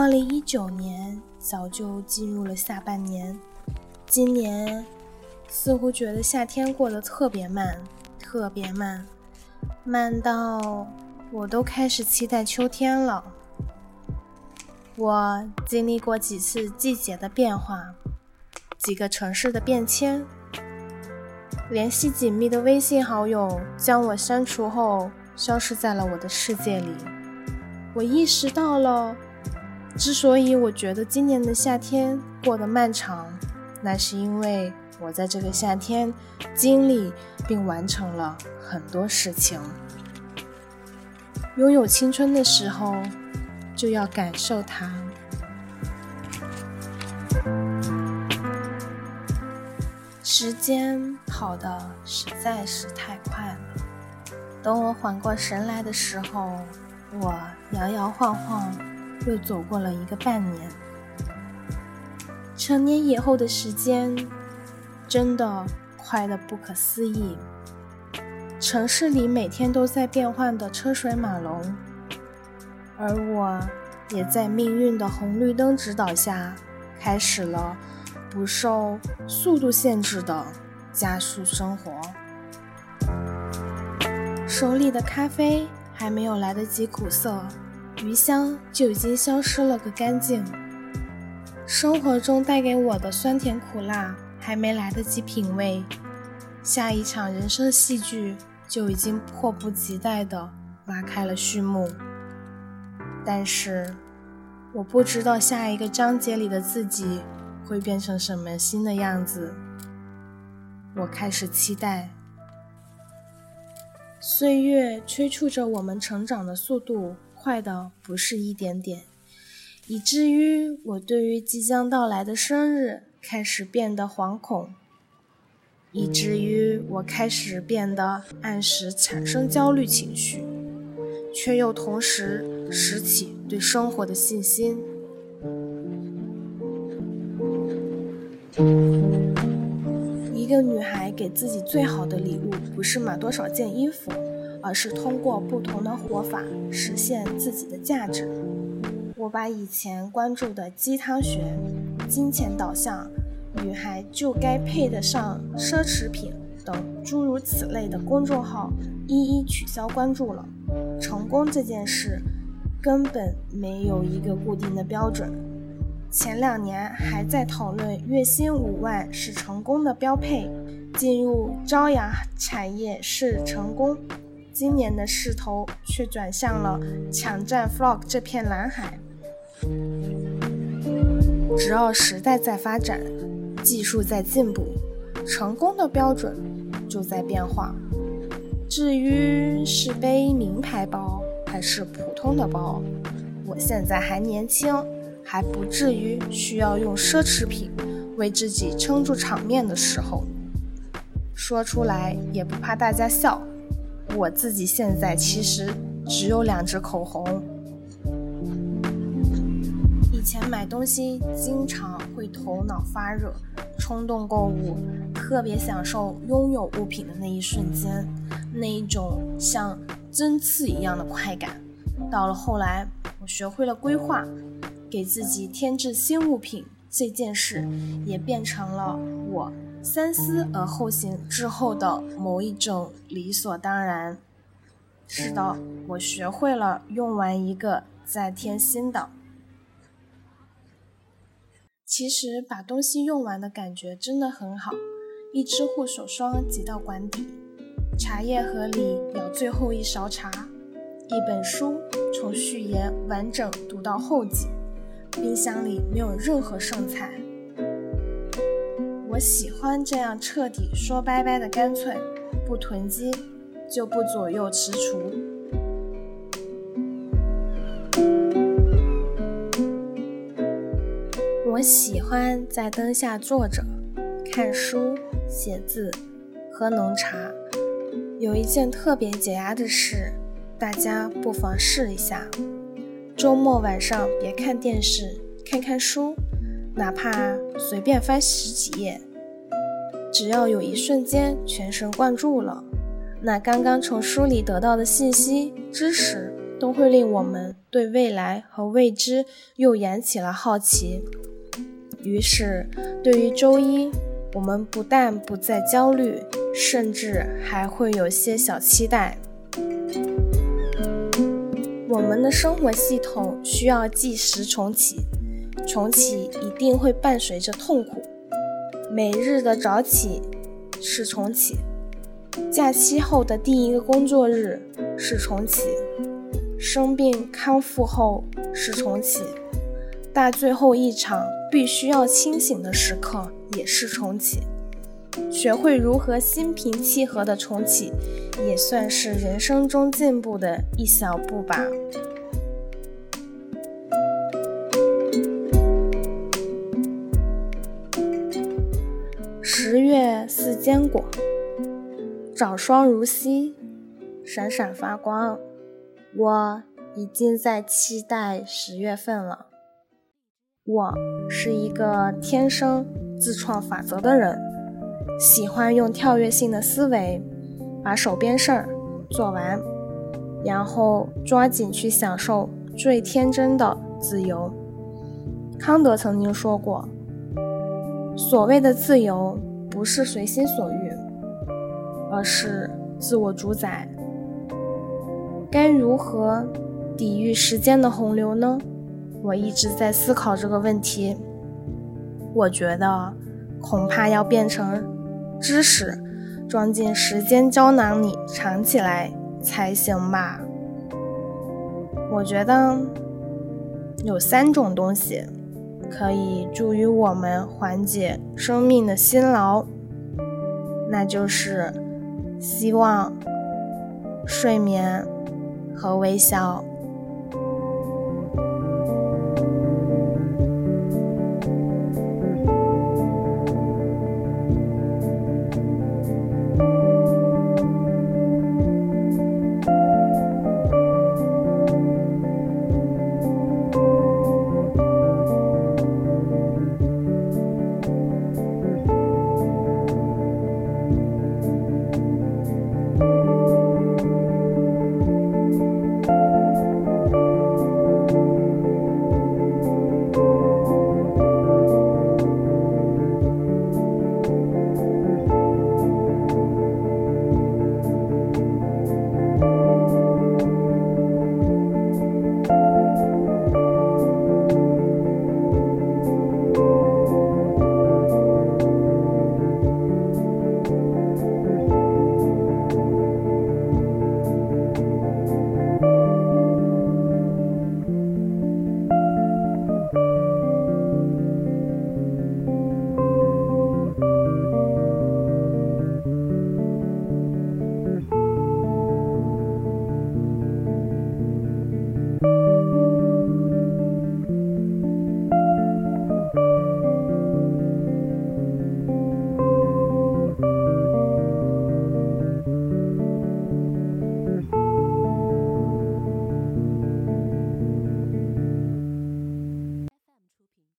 二零一九年早就进入了下半年，今年似乎觉得夏天过得特别慢，特别慢，慢到我都开始期待秋天了。我经历过几次季节的变化，几个城市的变迁，联系紧密的微信好友将我删除后，消失在了我的世界里。我意识到了。之所以我觉得今年的夏天过得漫长，那是因为我在这个夏天经历并完成了很多事情。拥有青春的时候，就要感受它。时间跑得实在是太快了。等我缓过神来的时候，我摇摇晃晃。又走过了一个半年，成年以后的时间真的快得不可思议。城市里每天都在变换的车水马龙，而我也在命运的红绿灯指导下，开始了不受速度限制的加速生活。手里的咖啡还没有来得及苦涩。余香就已经消失了个干净，生活中带给我的酸甜苦辣还没来得及品味，下一场人生戏剧就已经迫不及待地拉开了序幕。但是，我不知道下一个章节里的自己会变成什么新的样子。我开始期待，岁月催促着我们成长的速度。快的不是一点点，以至于我对于即将到来的生日开始变得惶恐，以至于我开始变得按时产生焦虑情绪，却又同时拾起对生活的信心。一个女孩给自己最好的礼物，不是买多少件衣服。而是通过不同的活法实现自己的价值。我把以前关注的鸡汤学、金钱导向、女孩就该配得上奢侈品等诸如此类的公众号一一取消关注了。成功这件事根本没有一个固定的标准。前两年还在讨论月薪五万是成功的标配，进入朝阳产业是成功。今年的势头却转向了抢占 FLOG 这片蓝海。只要时代在发展，技术在进步，成功的标准就在变化。至于是背名牌包还是普通的包，我现在还年轻，还不至于需要用奢侈品为自己撑住场面的时候。说出来也不怕大家笑。我自己现在其实只有两支口红。以前买东西经常会头脑发热，冲动购物，特别享受拥有物品的那一瞬间，那一种像针刺一样的快感。到了后来，我学会了规划，给自己添置新物品这件事，也变成了我。三思而后行之后的某一种理所当然。是的，我学会了用完一个再添新的。其实把东西用完的感觉真的很好。一支护手霜挤到管底，茶叶盒里舀最后一勺茶，一本书从序言完整读到后记，冰箱里没有任何剩菜。我喜欢这样彻底说拜拜的干脆，不囤积就不左右踟蹰。我喜欢在灯下坐着，看书、写字、喝浓茶。有一件特别解压的事，大家不妨试一下：周末晚上别看电视，看看书。哪怕随便翻十几页，只要有一瞬间全神贯注了，那刚刚从书里得到的信息、知识都会令我们对未来和未知又燃起了好奇。于是，对于周一，我们不但不再焦虑，甚至还会有些小期待。我们的生活系统需要计时重启，重启一定会伴随着痛苦。每日的早起是重启，假期后的第一个工作日是重启。生病康复后是重启，但最后一场必须要清醒的时刻也是重启。学会如何心平气和的重启，也算是人生中进步的一小步吧。十月似坚果，早霜如昔，闪闪发光。我已经在期待十月份了。我是一个天生自创法则的人，喜欢用跳跃性的思维把手边事儿做完，然后抓紧去享受最天真的自由。康德曾经说过，所谓的自由不是随心所欲，而是自我主宰。该如何抵御时间的洪流呢？我一直在思考这个问题。我觉得恐怕要变成知识，装进时间胶囊里藏起来才行吧。我觉得有三种东西可以助于我们缓解生命的辛劳，那就是希望、睡眠。和微笑。